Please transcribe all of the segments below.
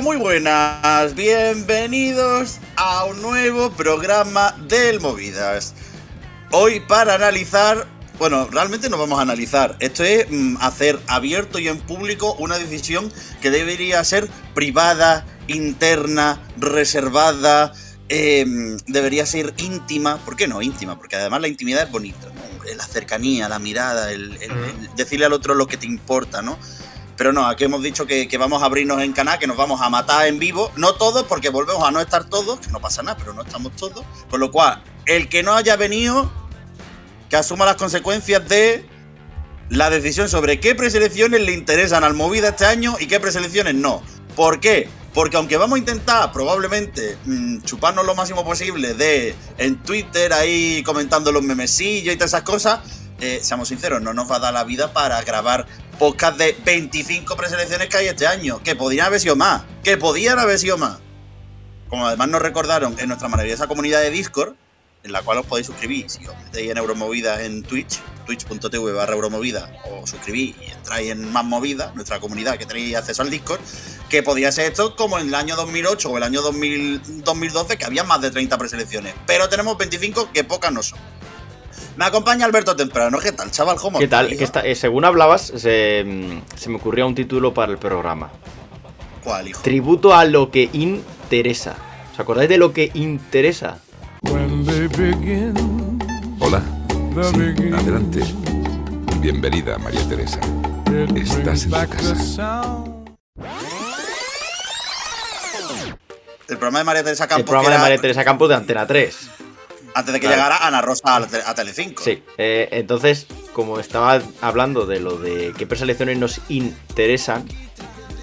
Hola, muy buenas. Bienvenidos a un nuevo programa del Movidas. Hoy para analizar, bueno, realmente no vamos a analizar. Esto es mm, hacer abierto y en público una decisión que debería ser privada, interna, reservada, em, debería ser íntima. ¿Por qué no íntima? Porque además la intimidad es bonita, ¿no? La cercanía, la mirada, el, el- el decirle al otro lo que te importa, ¿no? Pero no, aquí hemos dicho que, vamos a abrirnos en canal, que nos vamos a matar en vivo. No todos, porque volvemos a no estar todos, que no pasa nada, pero no estamos todos. Con lo cual, el que no haya venido, que asuma las consecuencias de la decisión sobre qué preselecciones le interesan al Movida este año y qué preselecciones no. ¿Por qué? Porque aunque vamos a intentar probablemente mm, chuparnos lo máximo posible de en Twitter ahí comentando los memesillos y todas esas cosas, eh, seamos sinceros, no nos va a dar la vida para grabar podcast de 25 preselecciones que hay este año, que podían haber sido más, que podían haber sido más. Como además nos recordaron en nuestra maravillosa comunidad de Discord, en la cual os podéis suscribir si os metéis en Euromovida en Twitch, twitch.tv barra Euromovida, o suscribís y entráis en Más Movida, nuestra comunidad que tenéis acceso al Discord, que podía ser esto como en el año 2008 o el año 2000 2012, que había más de 30 preselecciones. Pero tenemos 25 que pocas no son. Me acompaña Alberto Temprano. ¿Qué tal, chaval? ¿Cómo ¿Qué tal? está- eh, según hablabas, se, se me ocurrió un título para el programa. ¿Cuál, hijo? Tributo a lo que interesa. ¿Os acordáis de lo que interesa? Begin, Hola. Sí, adelante. Bienvenida, María Teresa. Estás en tu casa. El programa de María Teresa El Campos. programa que de María Teresa Campos de Antena 3. Antes de que Claro. llegara Ana Rosa a, a Telecinco. Sí. eh, entonces, como estaba hablando de lo de qué preselecciones nos interesan,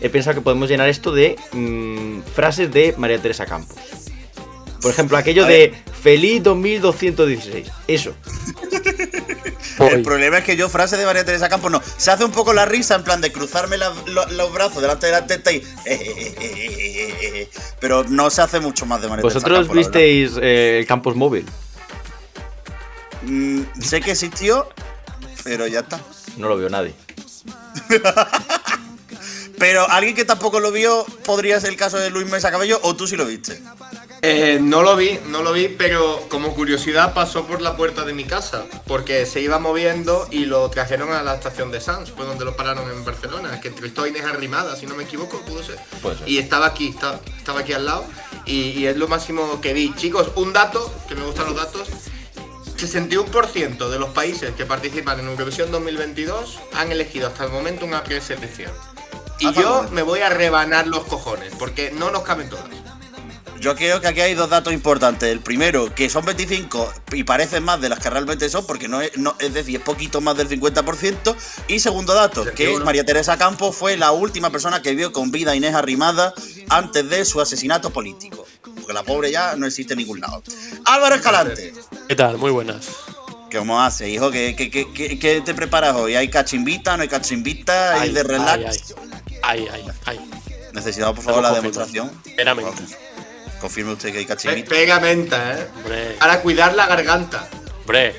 he pensado que podemos llenar esto de mm, frases de María Teresa Campos. Por ejemplo, aquello de Feliz 2216. Eso. El problema es que yo, frase de María Teresa Campos, no. Se hace un poco la risa en plan de cruzarme la- lo- los brazos delante de la teta y. Pero no se hace mucho más de María Teresa ¿Vosotros Campos. verdad. visteis eh, el campus móvil? Mm, sé que existió, pero ya está. No lo vio nadie. Pero alguien que tampoco lo vio podría ser el caso de Luis Mesa Cabello, o tú sí lo viste. Eh, no lo vi, no lo vi, pero como curiosidad pasó por la puerta de mi casa, porque se iba moviendo y lo trajeron a la estación de Sans, fue donde lo pararon en Barcelona, que entrevistó a Inés Arrimada, si no me equivoco, pudo ser. Puede ser. Y estaba aquí, estaba, estaba aquí al lado, y, y es lo máximo que vi. Chicos, un dato, que me gustan los datos, 61% de los países que participan en Eurovisión 2022 han elegido hasta el momento una preselección. Y Ah, yo me voy a rebanar los cojones, porque no nos caben todas. Yo creo que aquí hay dos datos importantes. El primero, que son 25 y parecen más de las que realmente son, porque no es, no, es decir, es poquito más del 50%. Y segundo dato, que 61. María Teresa Campos fue la última persona que vio con vida a Inés Arrimada antes de su asesinato político. Porque la pobre ya no existe en ningún lado. Álvaro Escalante. ¿Qué tal? Muy buenas. ¿Cómo hace, hijo? ¿Qué, qué, qué, te preparas hoy? ¿Hay cachimbita? ¿No hay cachimbita? ¿Hay Ay, de relax? Ay, ay, ay. ay. Necesitamos, por favor, la demostración. Meramente. Confirme usted que hay cachimbita. Pega menta, ¿eh? Hombre, Para cuidar la garganta. hombre,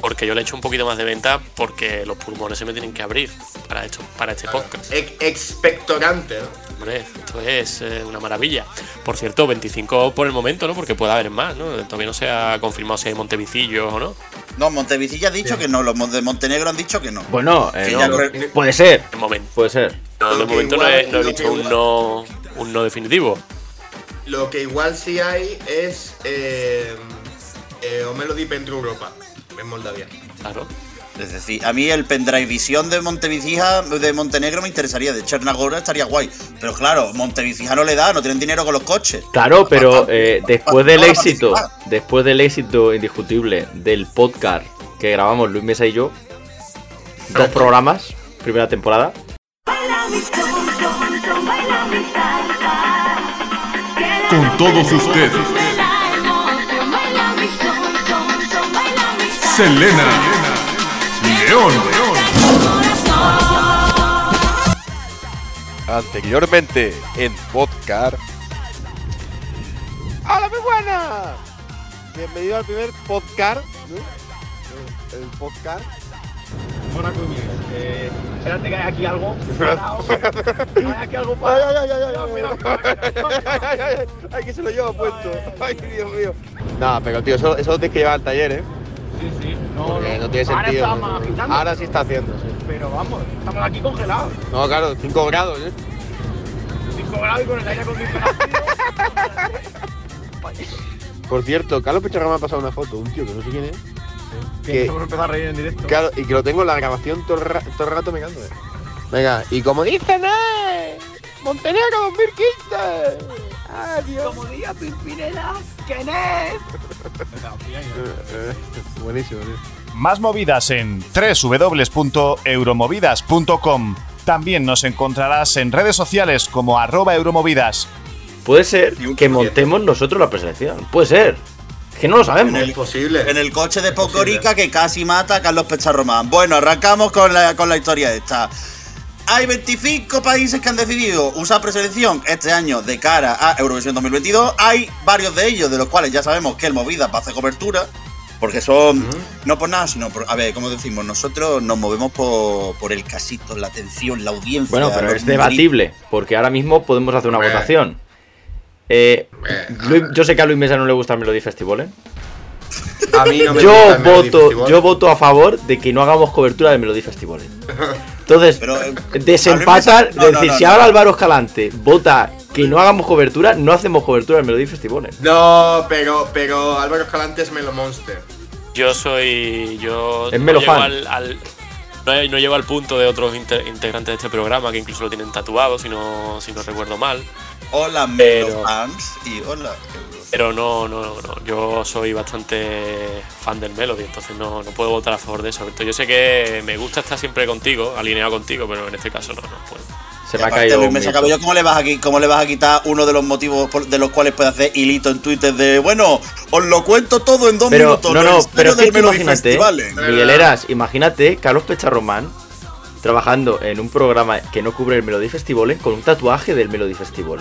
porque yo le echo un poquito más de venta porque los pulmones se me tienen que abrir para, esto, para este podcast. Ex- expectorante, ¿no? Hombre, esto es eh, una maravilla. Por cierto, 25 por el momento, ¿no? Porque puede haber más, ¿no? Todavía no se ha confirmado si hay Montevicillo o no. No, Montevicilla ha dicho que no. Los de Montenegro han dicho que no. Bueno, eh, Sí, no, ya no, lo- puede ser. De momento. Puede ser. No, de momento no he, no he visto no, un no definitivo. Lo que igual sí hay es eh, eh, O Melody Pentru Europa, en Moldavia. Claro. Es decir, a mí el pendrive visión de Montevicija de Montenegro me interesaría. De Chernagora estaría guay. Pero claro, Montevicija no le da, no tienen dinero con los coches. Claro, pero eh, después del éxito, después del éxito indiscutible del podcast que grabamos Luis Mesa y yo, dos programas, primera temporada, Con todos ustedes, Selena, León, Anteriormente en podcast. ¡Hola, muy buena! Bienvenido al primer podcast, ¿no? El- El podcast. Con Miguel. Eh, espérate que hay aquí algo. Hay aquí algo Ay, parado. ay, ay, ay, ay, ay, ay, ay, que se lo lleva puesto. Ay, Dios mío. Nada, pero tío, eso, eso lo tienes que llevar al taller, ¿eh? Sí, sí. No, Porque no tiene Ahora sentido. está más agitando. Ahora sí está haciendo, sí. Pero vamos, estamos aquí congelados. No, claro, 5 grados, ¿eh? 5 grados y con el aire acondicionado. Por cierto, Carlos Pecharra me ha pasado una foto, un tío que no sé quién es. Que Que- hemos empezado a reír en directo. Claro, y que lo tengo en la grabación todo el, ra- todo el rato mirando, ¿eh? Venga, y como dicen, ¿eh? Montenegro 2015. Adiós. Como diga Pimpinela, ¿quién es? Buenísimo, tío. Más movidas en www.euromovidas.com. También nos encontrarás en redes sociales como arroba euromovidas. Puede ser que montemos nosotros la preselección. Puede ser. Es que no lo sabemos. En el- Imposible. En el coche de Pocorica que casi mata a Carlos Pecharromán. Bueno, arrancamos con la, con la historia esta. Hay 25 países que han decidido usar preselección este año de cara a Eurovisión 2022. Hay varios de ellos, de los cuales ya sabemos que el Movida va a hacer cobertura. Porque son, no por nada, sino por, a ver, como decimos, nosotros nos movemos por, por el casito, la atención, la audiencia. Bueno, pero es debatible, porque ahora mismo podemos hacer una votación. Eh, Eh, Luis- yo sé que a Luis Mesa no le gusta el Melody Festival, ¿eh? A mí no me Yo gusta el Melody voto, Festival. yo voto a favor de que no hagamos cobertura del Melody Festival. Entonces, Pero, eh, desempatar, Luis Mesa- no, decir, no, si no. ahora Álvaro Escalante vota que no hagamos cobertura, no hacemos cobertura del Melody Festival. No, pero, pero Álvaro Escalante es Melo Monster. Yo soy. Yo Es no Melo fan. al, al- no, llego al punto de otros inter- integrantes de este programa que incluso lo tienen tatuado, si no, si no recuerdo mal. Hola, Pero- Melo fans y hola. Pero no, no, no. Yo soy bastante fan del Melody, entonces no, no puedo votar a favor de eso. Alberto. Yo sé que me gusta estar siempre contigo, alineado contigo, pero en este caso no, no puedo. Se me ha caído. Luis. Cabello, ¿cómo le, vas a, ¿cómo le vas a quitar uno de los motivos por- de los cuales puede hacer hilito en Twitter de, bueno, os lo cuento todo en dos Pero, minutos? no, no, pero es que del tú Melody imagínate, Festival. Miguel Eras, imagínate Carlos Pecharromán trabajando en un programa que no cubre el Melody Festival con un tatuaje del Melody Festival.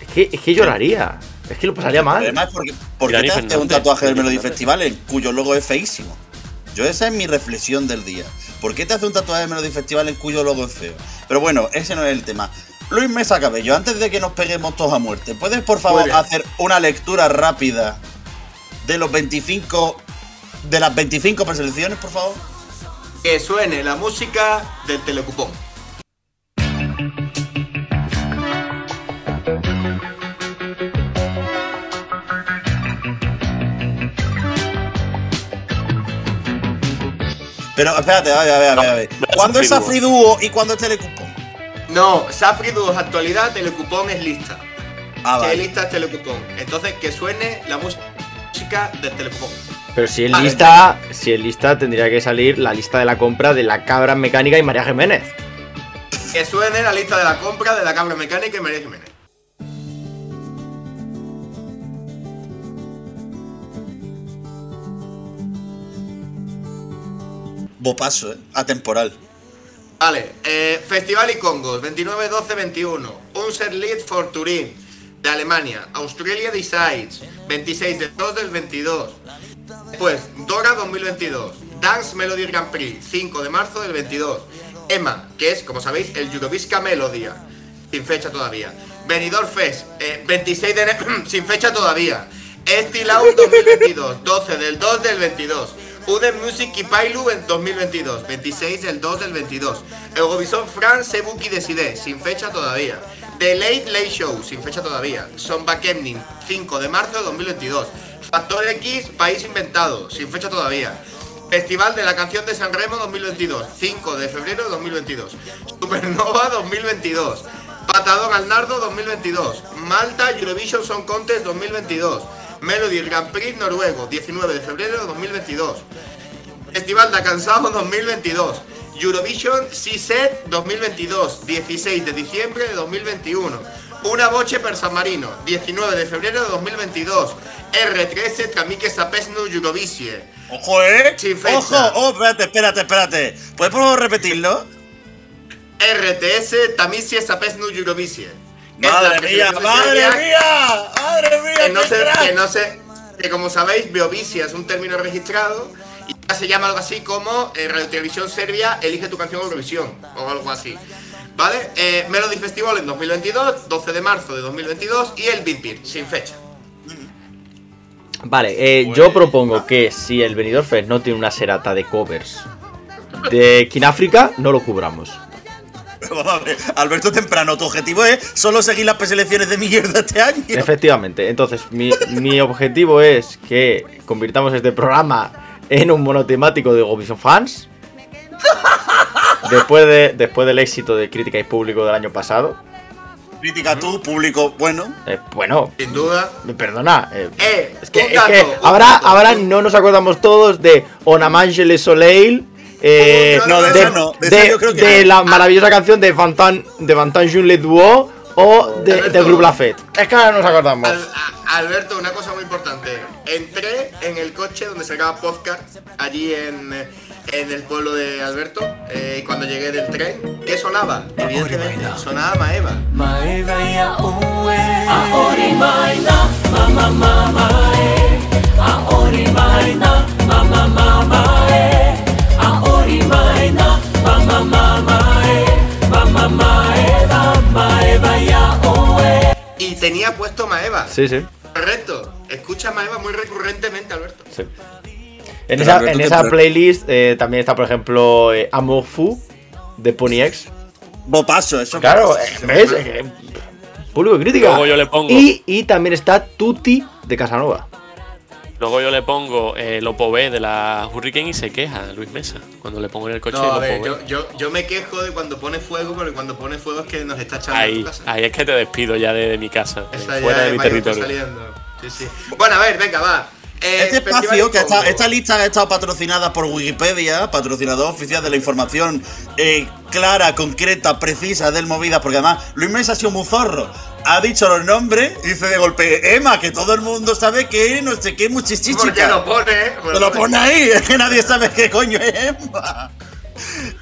Es que, es que lloraría. Es que lo pasaría mal. Además, porque, ¿por qué te haces un tatuaje del Melody. Festival en cuyo logo es feísimo? Yo esa es mi reflexión del día. ¿Por qué te hace un tatuaje del Melody Festival en cuyo logo es feo? Pero bueno, ese no es el tema. Luis Mesa Cabello, antes de que nos peguemos todos a muerte, ¿puedes por favor Puede. hacer una lectura rápida de los 25 de las 25 preselecciones, por favor? Que suene la música del telecupón. Pero espérate, a ver, a ver, a ver. a ver. No, ¿Cuándo es Safri Duo y cuándo es Telecupón? No, Safri Duos actualidad, telecupón es lista. Ah, Que vale. lista es telecupón. Entonces, que suene la música del telecupón. Pero si es Vale. lista, si es lista, tendría que salir la lista de la compra de la cabra mecánica y María Jiménez. Que suene la lista de la compra de la cabra mecánica y María Jiménez. Bopaso, ¿eh? Atemporal. Vale, eh, Festival y Congos, 29, 12, 21. Unser Lied for Turín, de Alemania. Australia Decides, 26 de 2 del 22. Después, Dora 2022. Dance Melody Grand Prix, 5 de marzo del 22. Emma, que es, como sabéis, el Eurovisca Melodia, sin fecha todavía. Benidorm Fest, eh, 26 de enero, sin fecha todavía. Estilau 2022, 12 del 2 del 22. Ude Music y Pailu en 2022, 26 del 2 del 22. Eurovision France Sebuki Decide, sin fecha todavía. The Late Late Show, sin fecha todavía. Sonba Kemnin, 5 de marzo de 2022. Factor X, País Inventado, sin fecha todavía. Festival de la Canción de San Remo 2022, 5 de febrero de 2022. Supernova 2022. Patadón al Nardo 2022. Malta Eurovision Song Contest 2022. Melody Grand Prix Noruego 19 de febrero de 2022. Festival de Cansado 2022. Eurovision C-Set 2022, 16 de diciembre de 2021. Una boche per San Marino, 19 de febrero de 2022. R13 Tramike Sapesnu Eurovisie. Ojo, ¿eh? Sin fecha. Ojo, oh, espérate, espérate, espérate. ¿Puedes por favor repetirlo? RTS Tamisie Sapesnu Eurovisie. Madre mía, madre mía, madre mía, que no crack. que no sé, que como sabéis, Beovicia es un término registrado se llama algo así como eh, Radio Televisión Serbia elige tu canción Eurovisión o algo así. ¿Vale? Eh, Melody Festival en 2022, 12 de marzo de 2022 y el Beat Beat, sin fecha. Vale, eh, yo propongo que si el Benidorm Fest no tiene una serata de covers de Kináfrica, no lo cubramos. Vamos a ver, Alberto Temprano, tu objetivo es solo seguir las preselecciones de mierda este año. Efectivamente, entonces mi, mi objetivo es que convirtamos este programa en un monotemático de Eurovision Fans. Después, de, después del éxito de crítica y público del año pasado. Crítica tú, público, bueno. Eh, bueno, Sin duda. perdona. eh, Eh, es que, es que ahora, ahora no nos acordamos todos de On a Mange le Soleil. eh, No, de de, esa no, de esa de- yo creo que de no. la maravillosa canción de Fantan de Fantan Jean Le Duo o de, Alberto. del La Fête. Es que ahora no nos acordamos. Al- a- Alberto, una cosa muy importante. Entré en el coche donde se acaba podcast, allí en, eh, en el pueblo de Alberto, eh, y cuando llegué del tren, ¿qué sonaba? Evidentemente, sonaba Maeva. Y tenía puesto Maeva. Sí, sí. Correcto. Escucha Maeva muy recurrentemente, Alberto. sí. En esa, Alberto, en esa playlist eh, también está, por ejemplo, eh, Amour Fou de Pony X. Bopaso, eso. Claro, eh, ¿ves? Eh, público de crítica. Luego yo le pongo- Y, y también está Tutti de Casanova. Luego yo le pongo el Opo B de la Hurricane y se queja Luis Mesa. Cuando le pongo en el coche No, el a ver, yo, yo, yo me quejo de cuando pone fuego, porque cuando pone fuego es que nos está echando de Ahí, tu casa. ahí es que te despido ya de, de mi casa, de Esa fuera ya de mi está territorio. saliendo. Sí, sí. Bueno, a ver, venga, va. Eh, Este espacio, que Congo. esta, esta lista ha estado patrocinada por Wikipedia, patrocinador oficial de la información eh, clara, concreta, precisa del Movidas, porque además Luis Mesa ha sido muy zorro. Ha dicho los nombres y dice de golpe, Emma, que todo el mundo sabe que no sé qué, muchichichica. Porque lo pone, ¿eh? Te lo pone ahí, es que nadie sabe qué coño es Emma.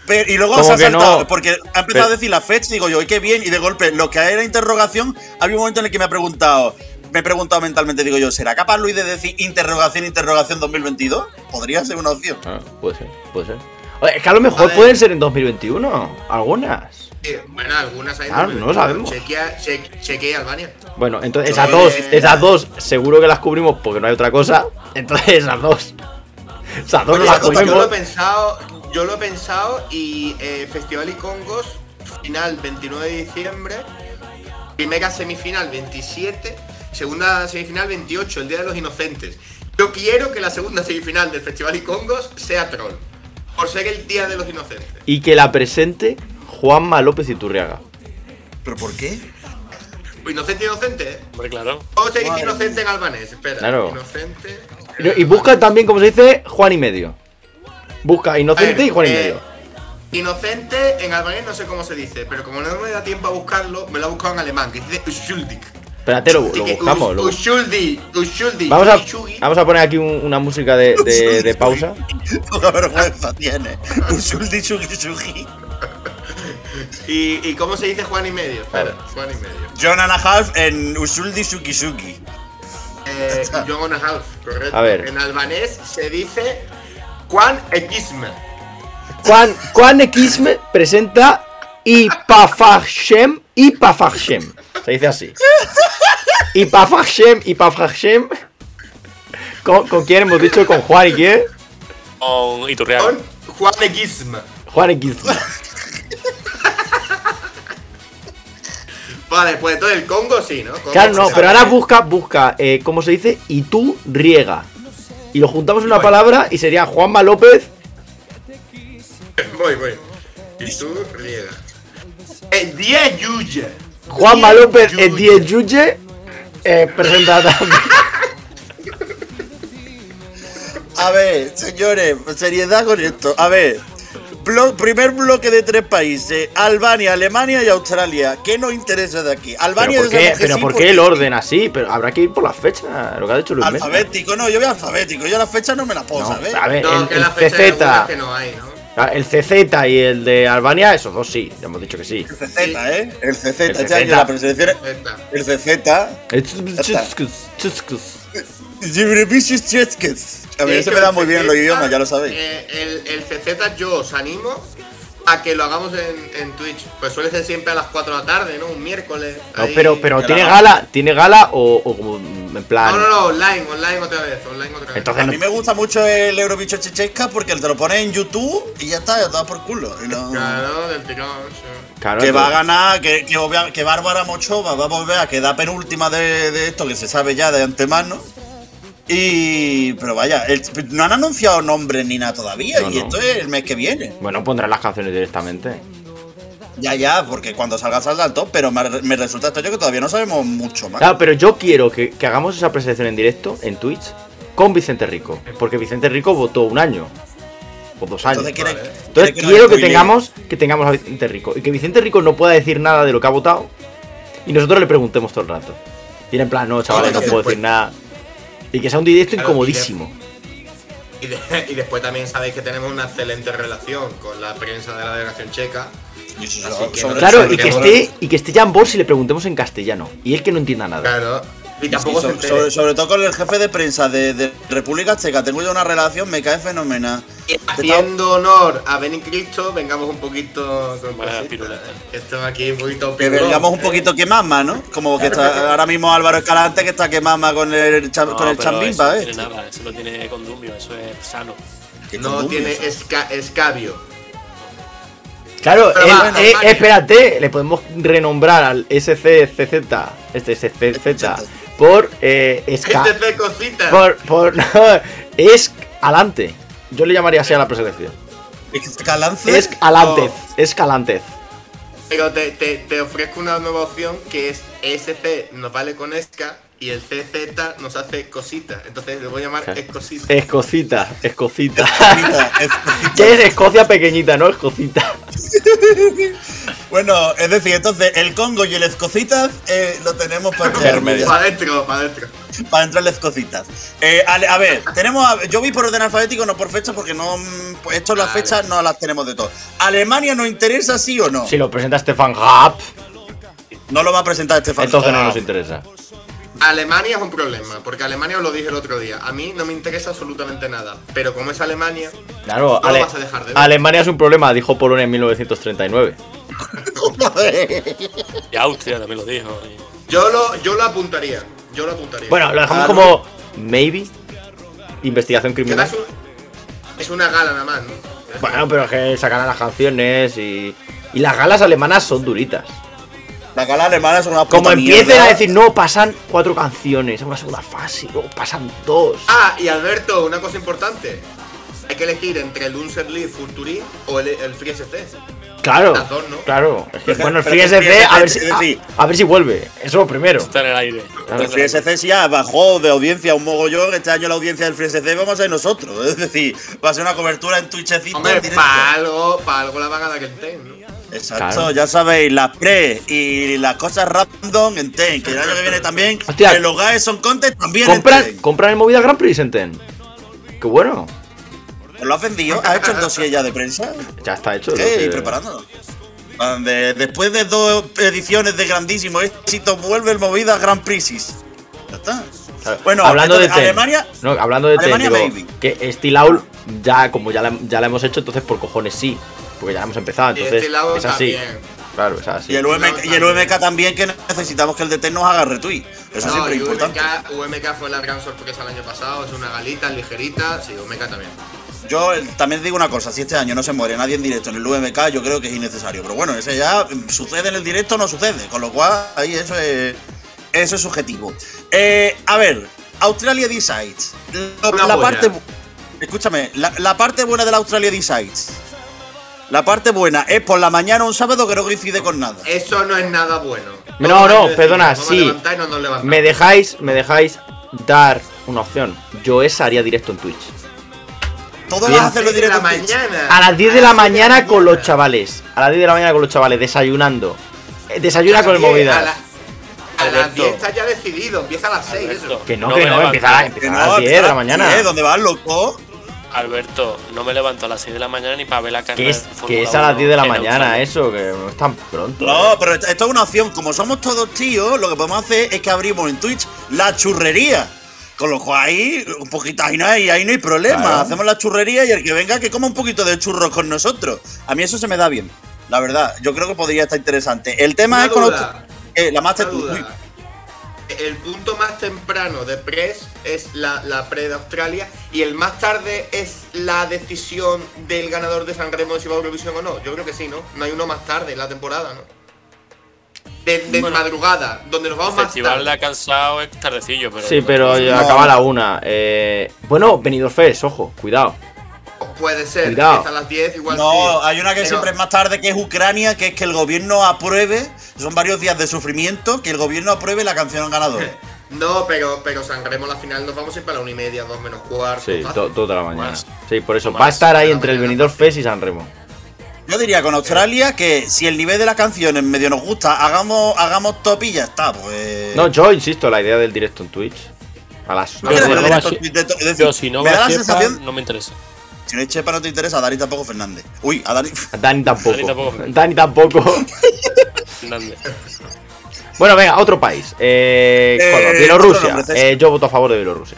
Pero- y luego ¿Cómo se ha saltado, no? porque ha empezado Pero- a decir la fecha, digo yo, y qué bien, y de golpe, lo que era interrogación, había un momento en el que me ha preguntado, me he preguntado mentalmente, digo yo, ¿será capaz Luis de decir interrogación, interrogación 2022? Podría ser una opción. Ah, puede ser, puede ser. Oye, es que a lo mejor A ver. pueden ser en 2021. Algunas. Sí, bueno, algunas hay. No lo sabemos. Chequea, che- chequea Albania. Bueno, entonces esas dos, eh, esas dos seguro que las cubrimos porque no hay otra cosa. Entonces esas dos. Esas dos no las yo, yo lo he cubrimos. pensado, yo lo he pensado y eh, Festival y Congos, final 29 de diciembre, primera semifinal 27, segunda semifinal 28, el Día de los Inocentes. Yo quiero que la segunda semifinal del Festival y Congos sea Troll, por ser el Día de los Inocentes. Y que la presente Juanma López Iturriaga. ¿Pero por qué? Inocente, inocente, ¿eh? Hombre, claro. ¿Cómo se dice Madre inocente en albanés? Espera. Claro. Inocente. Y busca también, como se dice, Juan y medio. Busca inocente ver, y Juan y eh, medio. Inocente en albanés no sé cómo se dice, pero como no me da tiempo a buscarlo, me lo he buscado en alemán, que dice Uschuldig. Espérate, lo, lo buscamos. lo- Vamos a, vamos a poner aquí un- una música de, de- de pausa. Poca vergüenza tiene. ¿Y, ¿Y cómo se dice Juan y medio? Juan y medio. John and a half en Usuldi Suki Suki. Eh, John on a half, correcto. A ver. En albanés se dice Juan Ekisme. Juan, Juan Xme presenta Ipafashem, Ipafashem. Se dice así. Ipafashem, Ipafashem. ¿Con, ¿Con quién hemos dicho? ¿Con Juan y quién? Con Iturriaga. Con Juan Ekisme. Juan Xme. Vale, pues entonces el Congo sí, ¿no? Congo Claro, no, pero ahora busca, busca, eh, ¿cómo se dice? Y tú riega. Y lo juntamos en una Voy. palabra y sería Juanma López. Voy, voy. Y tú riega. El día Yuya. Juanma López el 10 Yuye. Eh, presenta también. A ver, señores, seriedad con esto. A ver, blo- primer bloque de tres países: Albania, Alemania y Australia. ¿Qué nos interesa de aquí? ¿Pero Albania por ya qué, pero sí, por qué el orden así? Pero habrá que ir por las fechas, lo que ha dicho Luis Mesa. Alfabético, no, yo voy alfabético. Yo las fechas no me las puedo No, saber. a ver, No, el, que el la fecha CZ, que no hay, ¿no? Ah, El CZ y el de Albania, esos dos sí, ya hemos dicho que sí. El CZ, ¿eh? El CZ, El CZ. la preselección. El CZ. El chuscus, A mí De se me da muy bien los CZ, idiomas, ya lo sabéis. eh, el, el CZ yo os animo a que lo hagamos en, en Twitch. Pues suele ser siempre a las 4 de la tarde, ¿no? Un miércoles. No, ahí. pero, pero ¿tiene gala? ¿Tiene gala o, o como en plan? No, no, no, online, online otra vez, online otra vez. Entonces A mí me gusta mucho el Eurobicho Chechesca porque te lo pones en YouTube y ya está, ya está por culo. Y no- Claro, del tirón, sí. Claro, Que va a ganar, que, que, obvia- que Bárbara Mochova va a volver a quedar penúltima de, de esto que se sabe ya de antemano. Y. Pero vaya, el- no han anunciado nombres ni nada todavía. No, y no. esto es el mes que viene. Bueno, pondrán las canciones directamente. Ya, ya, porque cuando salga saldrá el top. Pero me, me resulta extraño que todavía no sabemos mucho más. Claro, pero yo quiero que, que hagamos esa presentación en directo en Twitch con Vicente Rico. Porque Vicente Rico votó un año. O dos años. Entonces, quiere, Entonces quiere quiero que tengamos, que tengamos a Vicente Rico. Y que Vicente Rico no pueda decir nada de lo que ha votado. Y nosotros le preguntemos todo el rato. Y en plan, no, chavales, no puedo pues- decir nada. Y que sea un directo Claro, incomodísimo. Y, de- y después también sabéis que tenemos una excelente relación con la prensa de la delegación checa. Así que no- Claro, y que esté, y que esté Jan Bosch y le preguntemos en castellano. Y él que no entienda nada. Claro. Y Sí, tampoco se so- entere. sobre, sobre todo con el jefe de prensa de, de República Checa. Tengo ya una relación, me cae fenomenal. Y haciendo honor a Benny Cristo, vengamos un poquito con. ¿eh? Que Esto aquí un poquito Que vengamos un ¿eh? poquito quemama, ¿no? Como que está ahora mismo Álvaro Escalante que está quemama con el, cha- No, con el chambimba, eso ¿eh? no tiene nada, eso no tiene condumio, eso es sano. Que No condumio, tiene esca- escabio. Claro, eh, va, eh, espérate, le podemos renombrar al SCCZ, este SCZ, por eh, esca- Este cosita. por, por escalante. Yo le llamaría así a la presentación. Escalance. Escalantez, escalantez. Pero te, te, te ofrezco una nueva opción que es SC nos vale con esca y el CZ nos hace cosita. Entonces le voy a llamar escosita. Escocita, escocita. Escocita, escocita. ¿Qué es Escocia pequeñita, no? Escocita. Bueno, es decir, entonces el Congo y el Escocitas eh, lo tenemos para. Para adentro, para adentro. para entrar el Escocitas. Eh, a, ver, tenemos. a- yo vi por orden alfabético, no por fecha, porque no. Pues esto las Vale. fechas no las tenemos de todo. ¿Alemania nos interesa, sí o no? Si lo presenta Stefan Rapp, No lo va a presentar este entonces no nos interesa. Alemania es un problema, porque Alemania os lo dije el otro día. A mí no me interesa absolutamente nada. Pero como es Alemania, Claro, No lo Ale- vas a dejar de ver. Alemania es un problema, dijo Polonia en 1939. Y Austria también lo dijo. yo lo, yo lo apuntaría. Yo lo apuntaría. Bueno, lo dejamos Ah, como maybe investigación criminal. es, un- es una gala nada más, ¿no? Bueno, pero es que sacarán las canciones y y las galas alemanas son duritas. La gala alemana es una puta Como empiecen mierda. a decir, no, pasan cuatro canciones en una segunda fase, luego pasan dos. Ah, y Alberto, una cosa importante. Hay que elegir entre el Unser League Futurí o el, el Free SC. Claro, las dos, ¿no? claro. Es que, bueno, el Free que SC, a ver, si, a, a ver si vuelve. Eso es lo primero. Está en el aire. El Free SC ya bajó de audiencia un mogollón. Este año la audiencia del Free SC vamos a ser nosotros. Es decir, va a ser una cobertura en Twitchecito Hombre, para algo, pa' algo la van a dar el ten, ¿no? Exacto, Claro. ya sabéis, las pre y las cosas random en Ten, que el año que viene también, Hostia. que los guys son content también Compran, en Ten. compran el Movida Grand Prix en Ten. Qué bueno. ¿Lo has vendido? ¿Has hecho el dossier ya de prensa? Ya está hecho. Sí, que- preparándolo. De- después de dos ediciones de grandísimo éxito, vuelve el Movida Grand Prix. Ya está. Bueno, hablando de entonces, Ten. Alemania, No, hablando de Ten, Alemania, digo, maybe. que Steel Owl ya, como ya la, ya la hemos hecho, entonces por cojones sí. Porque ya la hemos empezado. Entonces este lado es así. también. Claro, es así. y el, UMK, y el UMK también, que necesitamos que el Ten nos haga retweet. Eso No, siempre es importante. UMK, UMK fue la gran sorpresa el año pasado, es una galita ligerita, sí, UMK también. Yo también digo una cosa, si este año no se muere nadie en directo en el UMK, yo creo que es innecesario. Pero bueno, ese ya sucede en el directo o no sucede. Con lo cual, ahí eso es, eso es subjetivo. Eh, a ver, Australia Decides. La parte. Escúchame, la, la parte buena del Australia Decides. La parte buena es por la mañana un sábado que no coincide con nada. Eso no es nada bueno. No, no, año perdona, sí. no. Me dejáis, me dejáis dar una opción. Yo esa haría directo en Twitch. Todo Bien. vas a hacerlo Seis de la Twitch. mañana. A las 10 de la A las seis mañana con los chavales. A las 10 de la mañana con los chavales, desayunando. Eh, Desayuna con el Diez, movidas. A, la- a las Alberto. 10 está ya decidido, empieza a las 6 eso. Alberto, Que no, que me no, levanto. Que a las 10 de la mañana. ¿eh? ¿Dónde vas, loco? Alberto, no me levanto a las 6 de la mañana ni para ver la carrera. Que es, de Fórmula que es a las 1 10 de la en mañana, Australia. eso, que no es tan pronto. No, eh. pero esto esto es una opción. Como somos todos tíos, lo que podemos hacer es que abrimos en Twitch la churrería. Con lo cual ahí, un poquito, ahí no hay, ahí no hay problema. Claro. Hacemos la churrería y el que venga que coma un poquito de churros con nosotros. A mí eso se me da bien. La verdad, yo creo que podría estar interesante. El tema Una es con los- duda. eh, la Master duda. Uy, El punto más temprano de Press es la, la pre de Australia y el más tarde es la decisión del ganador de San Remo de si va a Eurovisión o no. Yo creo que sí, ¿no? No hay uno más tarde en la temporada, ¿no? De, de Bueno. madrugada, donde nos El vamos más festival tarde. de ha cansado es tardecillo, pero. Sí, pero No. acaba la una. Eh, bueno, Benidorm Fest, ojo, cuidado. Puede ser, Cuidado. empieza a las 10 igual No, sí. hay una que Pero- siempre es más tarde, que es Ucrania, que es que el gobierno apruebe, son varios días de sufrimiento, que el gobierno apruebe la canción ganadora. No, pero, pero San Remo la final nos vamos a ir para la una y media, dos menos cuarto. Sí, toda la mañana. Más. Sí, por eso. Más. Va a estar ahí entre el. Benidorm Fest y San Remo. Yo diría con Australia que si el nivel de las canciones medio nos gusta, hagamos, hagamos top y ya está, pues. No, yo insisto, la idea del directo en Twitch. A las No quiero si no va directo- a- directo- es decir, Pero si no me da a la Chepa, sensación. no me interesa. Si no hay Chepa no te interesa, a Dani tampoco Fernández. Uy, a Dani. Dani tampoco. Dani tampoco. Dani tampoco. Fernández. bueno, venga, otro país. Eh, Eh, Bielorrusia. nombre. Eh, yo voto a favor de Bielorrusia.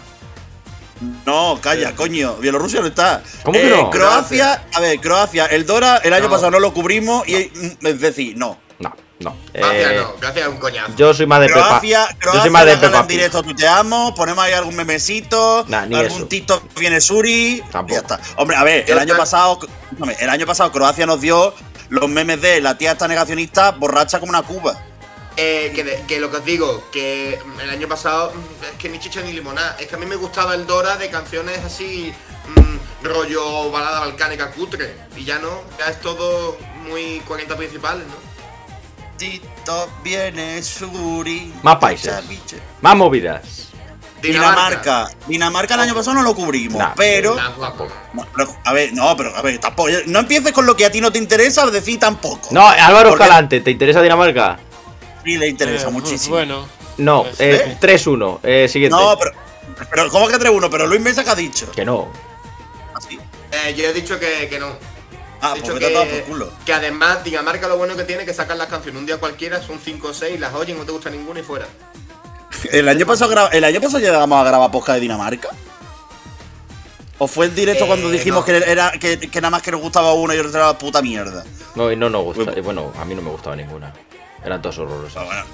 No, calla, coño. Bielorrusia no está. ¿Cómo que Eh, no? Croacia, a ver, Croacia, el Dora el año No. pasado no lo cubrimos y es decir, no. No, no. Gracias, Eh, no, gracias a un coñazo. Yo soy más de Pepa. Croacia, yo Croacia, soy más de la gala Peppa en Pig. directo tuiteamos, ponemos ahí algún memecito, Nah, ni algún eso. TikTok viene Suri, Tampoco. y ya está. Hombre, a ver, el año pasado, escúchame, el año pasado Croacia nos dio los memes de la tía esta negacionista borracha como una cuba. Eh, que, de- que lo que os digo, que el año pasado mm, es que ni chicha ni limonada. Es que a mí me gustaba el Dora de canciones así, mm, rollo balada balcánica cutre. Y ya no, ya es todo muy 40 principales, ¿no? Tito viene Suri. Más países. Más movidas. Dinamarca. Dinamarca el año pasado no lo cubrimos, Nah, pero, Tampoco. no, pero, A ver, no, pero a ver, tampoco. No empieces con lo que a ti no te interesa, decir tampoco. No, Álvaro Escalante, ¿te interesa Dinamarca? Sí le interesa Eh, muchísimo. Bueno, No, Pues, eh, ¿eh? 3-1. Eh, siguiente. No, pero, pero ¿cómo que 3-1? Pero Luis Mesa que ha dicho. Que no. Así. Eh, yo he dicho que, que no. Ah, He dicho porque te ha dado por que, culo. que además Dinamarca lo bueno que tiene es que sacan las canciones un día cualquiera, son 5 o 6, las oyen, no te gusta ninguna y fuera. ¿El año, pasado ¿El año pasado llegamos a grabar podcast de Dinamarca? ¿O fue el directo Eh, cuando dijimos no. que, era, que, que nada más que nos gustaba uno y otro era la puta mierda? No, y no nos gusta. Eh, Bueno, a mí no me gustaba ninguna. Eran todos horrorosos. Pero bueno.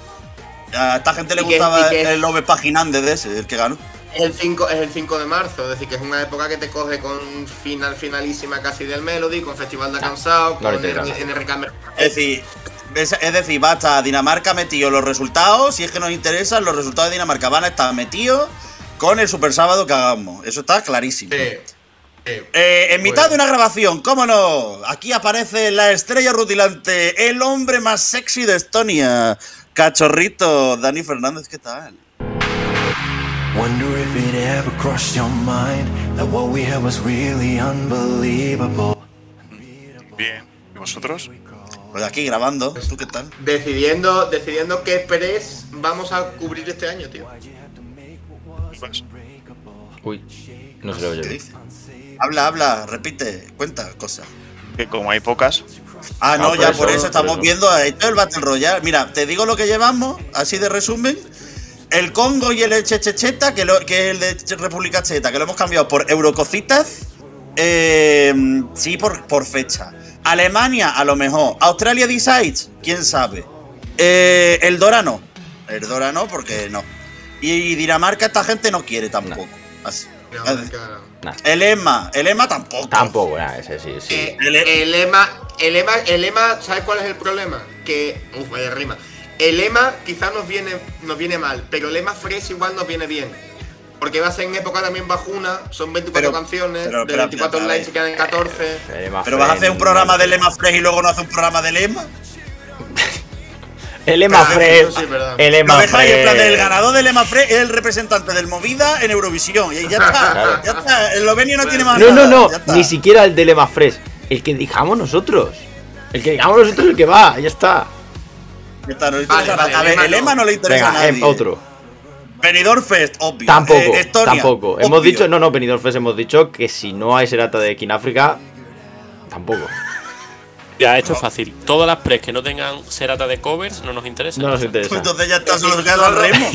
A esta gente le ¿Y qué- gustaba el Love Paginante de ese, el que ganó. Es el 5, es el 5 de marzo, es decir, que es una época que te coge con final finalísima casi del Melody, con Festival de Cansado, no con. NRK. Es decir, es, es decir, va a estar Dinamarca metido los resultados. Si es que nos interesan, los resultados de Dinamarca van a estar metidos con el Super Sábado que hagamos. Eso está clarísimo. Sí. Sí. Eh, en mitad Bueno. de una grabación, ¿cómo no? Aquí aparece la estrella rutilante, el hombre más sexy de Estonia. Cachorrito, Dani Fernández, ¿qué tal? Bien. ¿Y vosotros? Pues aquí grabando, ¿tú qué tal? Decidiendo, decidiendo qué press vamos a cubrir este año, tío. Pues, Uy, no se le oye. Habla, habla, repite, cuenta cosas. que como hay pocas, Ah, no, por ya eso, por eso por estamos eso. viendo a esto el Battle Royale. Mira, te digo lo que llevamos, así de resumen. El Congo y el Chechecheta, que, lo- que es el de República Cheta, que lo hemos cambiado por Eurococitas. Eh, sí, por, por fecha. Alemania, a lo mejor. Australia Decides, quién sabe. Eh, el Dora no. El Dora no, porque no. Y Dinamarca, esta gente no quiere tampoco. Así. Dinamarca. Nah, El EMA, el EMA tampoco. tampoco, nah, ese sí, sí. Eh, El- el lema, el lema, el lema, ¿sabes cuál es el problema? Que, uf, vaya rima. El lema quizás nos viene, nos viene mal, pero el lema fresh igual nos viene bien. Porque va a ser en época también bajuna, son 24 Pero- canciones, pero, de espera, 24 espera, a online se quedan 14. Elema Pero vas a hacer un programa de Lema Fresh y luego no haces un programa de Lema. Elema Ah, Fred. sí plan Fred. del ganador de Lema Fresh es el representante del Movida en Eurovisión. Y ya está, Claro. ya está. El Lovenio no tiene más No, no, nada, no, ni siquiera el de Elema Fresh. El que dijamos nosotros. El que digamos nosotros es el que va, ya está. Ya está, no Vale, vale, a ver, el no. Lema no le interesa Venga, a em, nadie. otro. Benidorm Fest, obvio. Tampoco, Eh, Estonia, tampoco. Hemos dicho, no, no, Benidorm Fest hemos dicho que si no hay serata de Kináfrica, tampoco. Ya, esto es fácil. Todas las pres que no tengan serata de covers no nos interesan. No nos interesa. Pues entonces ya está, solo San Remo.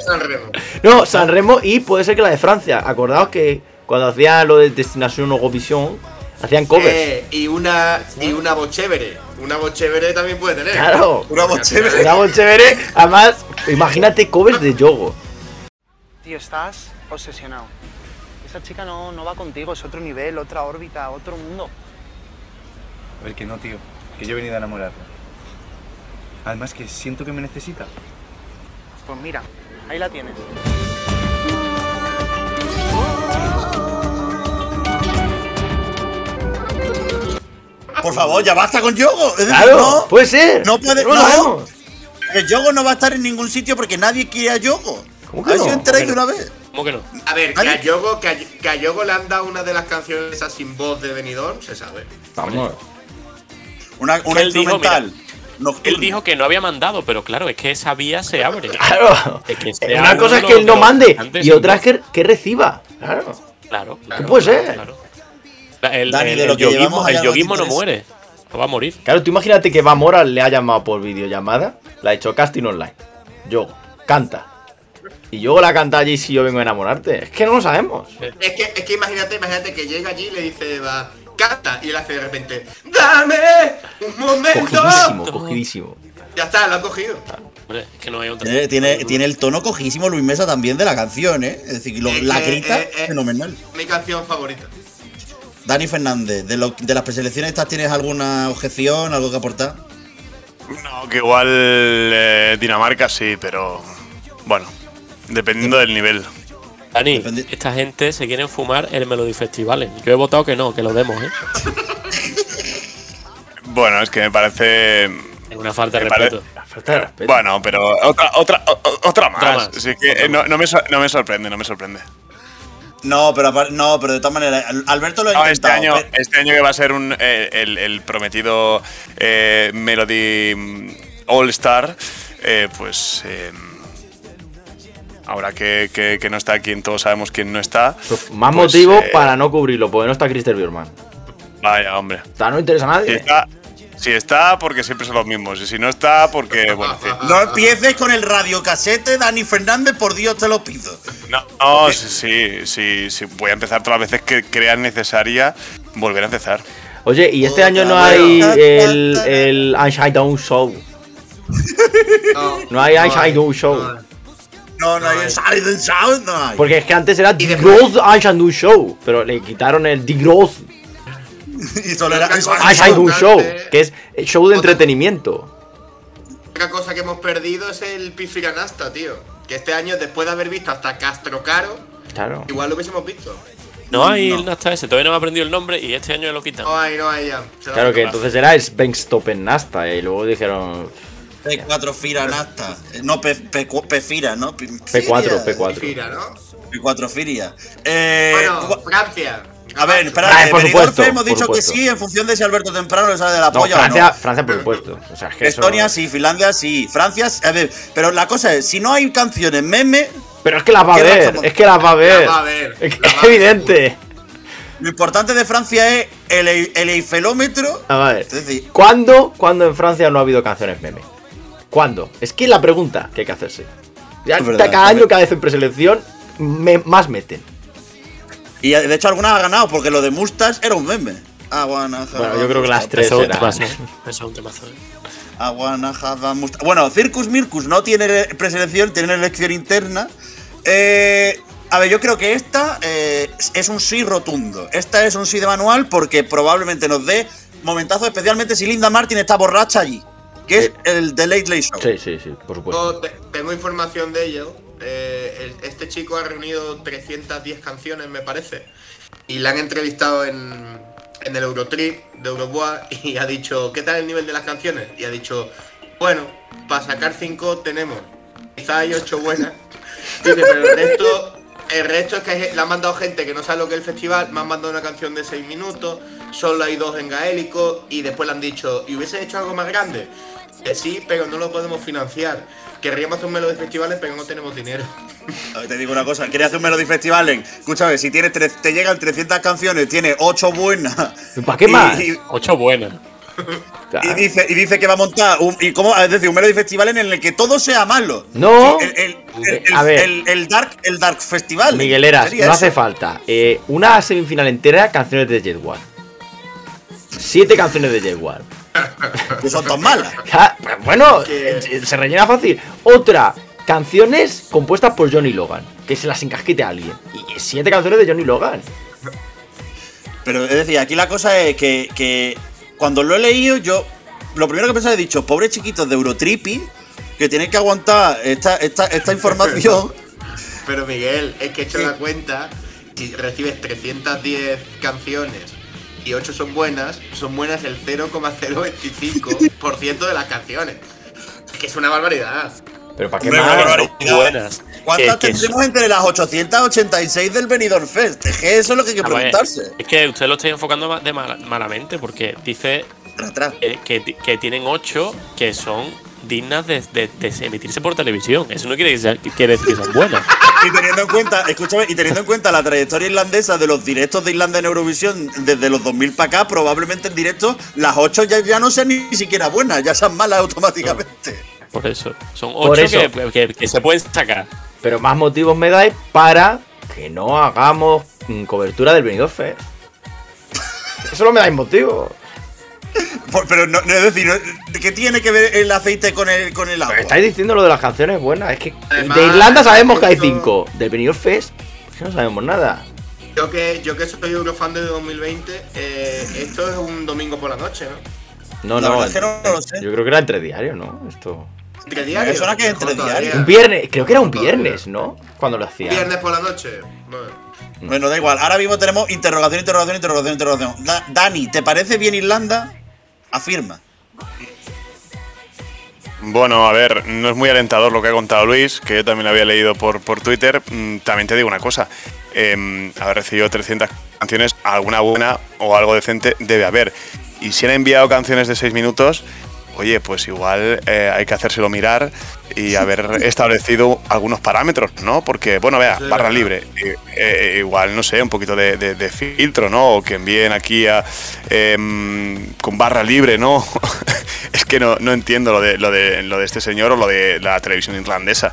San Remo. No, San Remo y puede ser que la de Francia. Acordaos que cuando hacían lo de Destinación Eurovisión, hacían covers. Eh, y una y una bochevere. Una bochevere también puede tener. Claro. Una bochevere. Era muy chévere. Además, imagínate covers de Yogo. Tío, estás obsesionado. Esa chica no, no va contigo, es otro nivel, otra órbita, otro mundo. A ver, que no, tío. Que yo he venido a enamorarla. Además que siento que me necesita. Pues mira, ahí la tienes. Por favor, ya basta con Yogo. Claro, no, puede ser. no puede. No No, que Yogo no va a estar en ningún sitio porque nadie quiere a Yogo. ¿Cómo que A ver si no? os enteráis de ¿Cómo una vez. ¿Cómo que no? A ver, que a, Yogo, que, a, que a Yogo le han dado una de las canciones esas sin voz de Benidorm, se sabe. Vamos. Una, una él dijo, instrumental. Él dijo que no había mandado, pero claro, es que esa vía se abre. Claro. Es que sea Una cosa es que él no mande y otra es que, que reciba. Claro. voz. Claro, ¿Qué claro. puede ser? claro. La- El, Dani, el- de lo el yoguismo, no yoguismo muere. No va a morir. Claro, tú imagínate que Va Mora le ha llamado por videollamada, la ha hecho casting online. Yo, canta. Y yo la canta allí si yo vengo a enamorarte. Es que no lo sabemos. Es que, es que imagínate, imagínate que llega allí y le dice, va, y él hace de repente, ¡Dame un momento! Cogidísimo, cogidísimo. Ya está, lo ha cogido. Hombre, es que no hay otra. Tiene, tiene, tiene el tono cojísimo Luis Mesa también de la canción, ¿eh? Es decir, lo- Es la que, grita eh, eh, fenomenal. Mi canción favorita. Dani Fernández, de, lo- de las preselecciones estas, ¿tienes alguna objeción, algo que aportar? No, que igual eh, Dinamarca sí, pero bueno, dependiendo del nivel. Dani, esta gente se quieren fumar el Melody Festivales. Yo he votado que no, que lo demos, ¿eh? Bueno, es que me parece. Es una falta de pare- respeto. Falta de respeto. Bueno, pero otra, otra, otra más. Otra más. Así que eh, no, no me, sor- no me sorprende, no me sorprende. No, pero, no, pero de todas maneras, Al- Alberto lo ha No, este año, pero- este año que va a ser un, eh, el, el prometido eh, Melody mm, All Star, eh, pues eh, ahora que, que- que no está quien todos sabemos quién no está. Más pues, motivo eh, para no cubrirlo, porque no está Christer Bjorman. Vaya, hombre. Está, no interesa a Si nadie. está, si está, porque siempre son los mismos. Y si no está, porque, bueno. No empieces con el radiocasete, Dani Fernández, por Dios te lo pido. No, no, sí, sí, sí, sí, Voy a empezar todas las veces que crean necesaria volver a empezar. Oye, y este año no hay el, el Einstein Down Show. No hay Einstein Down Show. No, no hay Inside the Sound, no hay. Porque es que antes era The Gross Einstein Down Show. Pero le quitaron el The Gross Y solo era Down Show. Que es el show de entretenimiento. La cosa que hemos perdido es el Pifiranasta, tío. Que este año, después de haber visto hasta Castro Caro, Claro. igual lo hubiésemos visto. No hay el Nasta ese, todavía no me ha aprendido el nombre y este año lo quitan. No hay, no hay ya. Claro que entonces era Svenstopen Nasta. Y luego dijeron P4 Fira Nasta. Eh, No, P, P, P-Fira, ¿no? P- P4, Firia. P4. Mira, ¿no? P4 Firia. Eh, Bueno, Francia. a ver, espera, Ah, eh, por supuesto, hemos por dicho que sí en función de si Alberto Temprano le sale de la No, polla Francia, o no. Francia por supuesto. O sea, es que eso- Estonia sí, Finlandia sí, Francia, a ver, pero la cosa es, si no hay canciones meme, Pero es que las va a ¿Qué ver, es que las va a ver. va a ver, Es, que la es va a ver. evidente. lo importante de Francia es el, el eifelómetro. A ver. Es decir, ¿Cuándo, ¿Cuándo en Francia no ha habido canciones meme? ¿Cuándo? Es que es la pregunta que hay que hacerse. Ya verdad, cada año, cada vez en preselección, me- más meten. y de hecho algunas ha ganado porque lo de Mustache era un meme. I wanna have Bueno, a yo creo que las tres eran. Eso es un temazo. ¿eh? I wanna have a mustache. Bueno, Circus Mircus no tiene preselección, tiene elección interna. Eh, a ver, yo creo que esta eh, es un sí rotundo. Esta es un sí de manual porque probablemente nos dé momentazos, especialmente si Linda Martin está borracha allí. Que es Sí. el The Late Late Show. Sí, sí, sí, por supuesto. Yo te- tengo información de ello. Eh, el- este chico ha reunido 310 canciones, me parece. Y la han entrevistado en, en el Eurotrip de Eurobois y ha dicho, ¿qué tal el nivel de las canciones? Y ha dicho, bueno, para sacar 5 tenemos. Quizá hay 8 buenas. Dice, pero el resto, el resto es que le han mandado gente que no sabe lo que es el festival, me han mandado una canción de 6 minutos, solo hay dos en gaélico y después le han dicho, ¿y hubiese hecho algo más grande? Que sí, pero no lo podemos financiar. Querríamos hacer un melo de festivales, pero no tenemos dinero. A ver, Te digo una cosa, quieres hacer un Melody Festival en, escúchame, si tienes tres- te llegan 300 canciones, tiene 8 buenas. ¿Para qué y- más? y- Ocho buenas. Y dice, y dice que va a montar un, y cómo, es decir, un Melody Festival en el que todo sea malo. No. El, el- el- el- A ver. el- el Dark, el Dark Festival. Migueleras, no eso. hace falta. Eh, una semifinal entera, canciones de Jet War. Siete canciones de Jet War. Que son tan malas. Pues bueno, eh, se rellena fácil. Otra, canciones compuestas por Johnny Logan. Que se las encasquete a alguien. Y siete canciones de Johnny Logan. Pero es decir, aquí la cosa es que, que cuando lo he leído, yo lo primero que pensaba he dicho, pobres chiquitos de Eurotripping, que tienen que aguantar esta, esta, esta información. Pero Miguel, es que he hecho la cuenta, si recibes 310 canciones y 8 son buenas, son buenas el 0,025% de las canciones. Es que es una barbaridad. Pero ¿para qué Hombre, más? una barbaridad. buenas. ¿Cuántas Que- que tendremos entre las 886 del Benidorm Fest? Es que eso es lo que hay que ver, preguntarse. es que usted lo está enfocando de mala- malamente porque dice eh, que, que tienen ocho que son dignas de, de- de emitirse por televisión. Eso no quiere, decir- quiere decir que sean buenas. Y teniendo en cuenta, escúchame, y teniendo en cuenta la trayectoria irlandesa de los directos de Irlanda en Eurovisión desde los 2000 para acá, probablemente en directo las 8 ya, ya no sean ni siquiera buenas, ya sean malas automáticamente. Por eso. Son Por ocho eso. que, que- que se pueden sacar. Pero más motivos me dais para que no hagamos mm, cobertura del Benidorm Fest. Eso no me dais motivo. Pero no, no, es decir, no- ¿qué tiene que ver el aceite con el, con el agua? Estáis diciendo lo de las canciones buenas. Es que Además, de Irlanda sabemos que hay cinco. Del Benidorm Fest es que no sabemos nada. Yo que, yo que soy Eurofan de 2020, eh, esto es un domingo por la noche, ¿no? No, La no. verdad es que no lo sé. Yo creo que era entre diario, ¿no? Esto. Entre diarios. Me suena que es entre todavía. Un viernes, creo que era un viernes, ¿no? Cuando lo hacía. Viernes por la noche. Bueno. Bueno, da igual. Ahora mismo tenemos interrogación, interrogación, interrogación, interrogación. Da- Dani, ¿te parece bien Irlanda? Afirma. Bueno, a ver, no es muy alentador lo que ha contado Luis, que yo también lo había leído por, por Twitter. Mm, También te digo una cosa, eh, haber recibido 300 canciones, alguna buena o algo decente debe haber. Y si han enviado canciones de 6 minutos, oye, pues igual eh, hay que hacérselo mirar y haber establecido algunos parámetros, ¿no? Porque, bueno, vea, Sí, barra libre, eh, eh, igual, no sé, un poquito de, de- de filtro, ¿no? O que envíen aquí a, em, con barra libre, ¿no? es que no, no entiendo lo de, lo, de, lo de este señor o lo de la televisión irlandesa.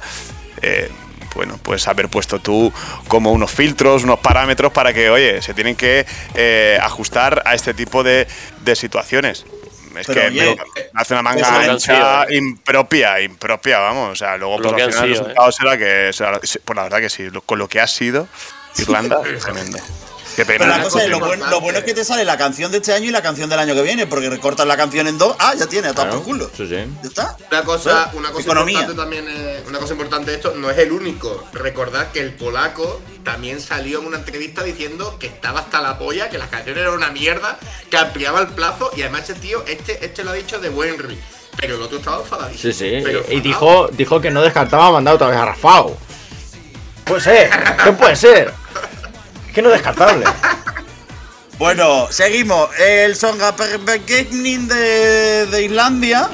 Eh, bueno, pues haber puesto tú como unos filtros, unos parámetros para que, oye, se tienen que eh, ajustar a este tipo de, de situaciones. Es Pero, que oye, me hace una manga ancha sido, ¿eh? impropia, impropia, vamos. O sea, luego Lo pues, el sido, resultado será que, será- pues la verdad que sí, con lo que ha sido Irlanda, tremendo. Qué Pero la cosa es, lo, bueno, lo bueno es que te sale la canción de este año y la canción del año que viene, porque recortas la canción en dos, ah, ya tiene, a tomar por culo. Sí, sí. ¿Ya está? Una cosa, una cosa economía. importante también una cosa importante de esto, no es el único. Recordad que el polaco también salió en una entrevista diciendo que estaba hasta la polla, que las canciones eran una mierda, que ampliaba el plazo y además este tío, este, este lo ha dicho de Wenry. Pero el otro estaba enfadadísimo. Sí, sí. Pero y dijo, dijo que no descartaba mandar otra vez a Rafao. Puede ser, ¿qué puede ser? Que no es descartable. Bueno, seguimos. El Songaperbekening de, de Islandia.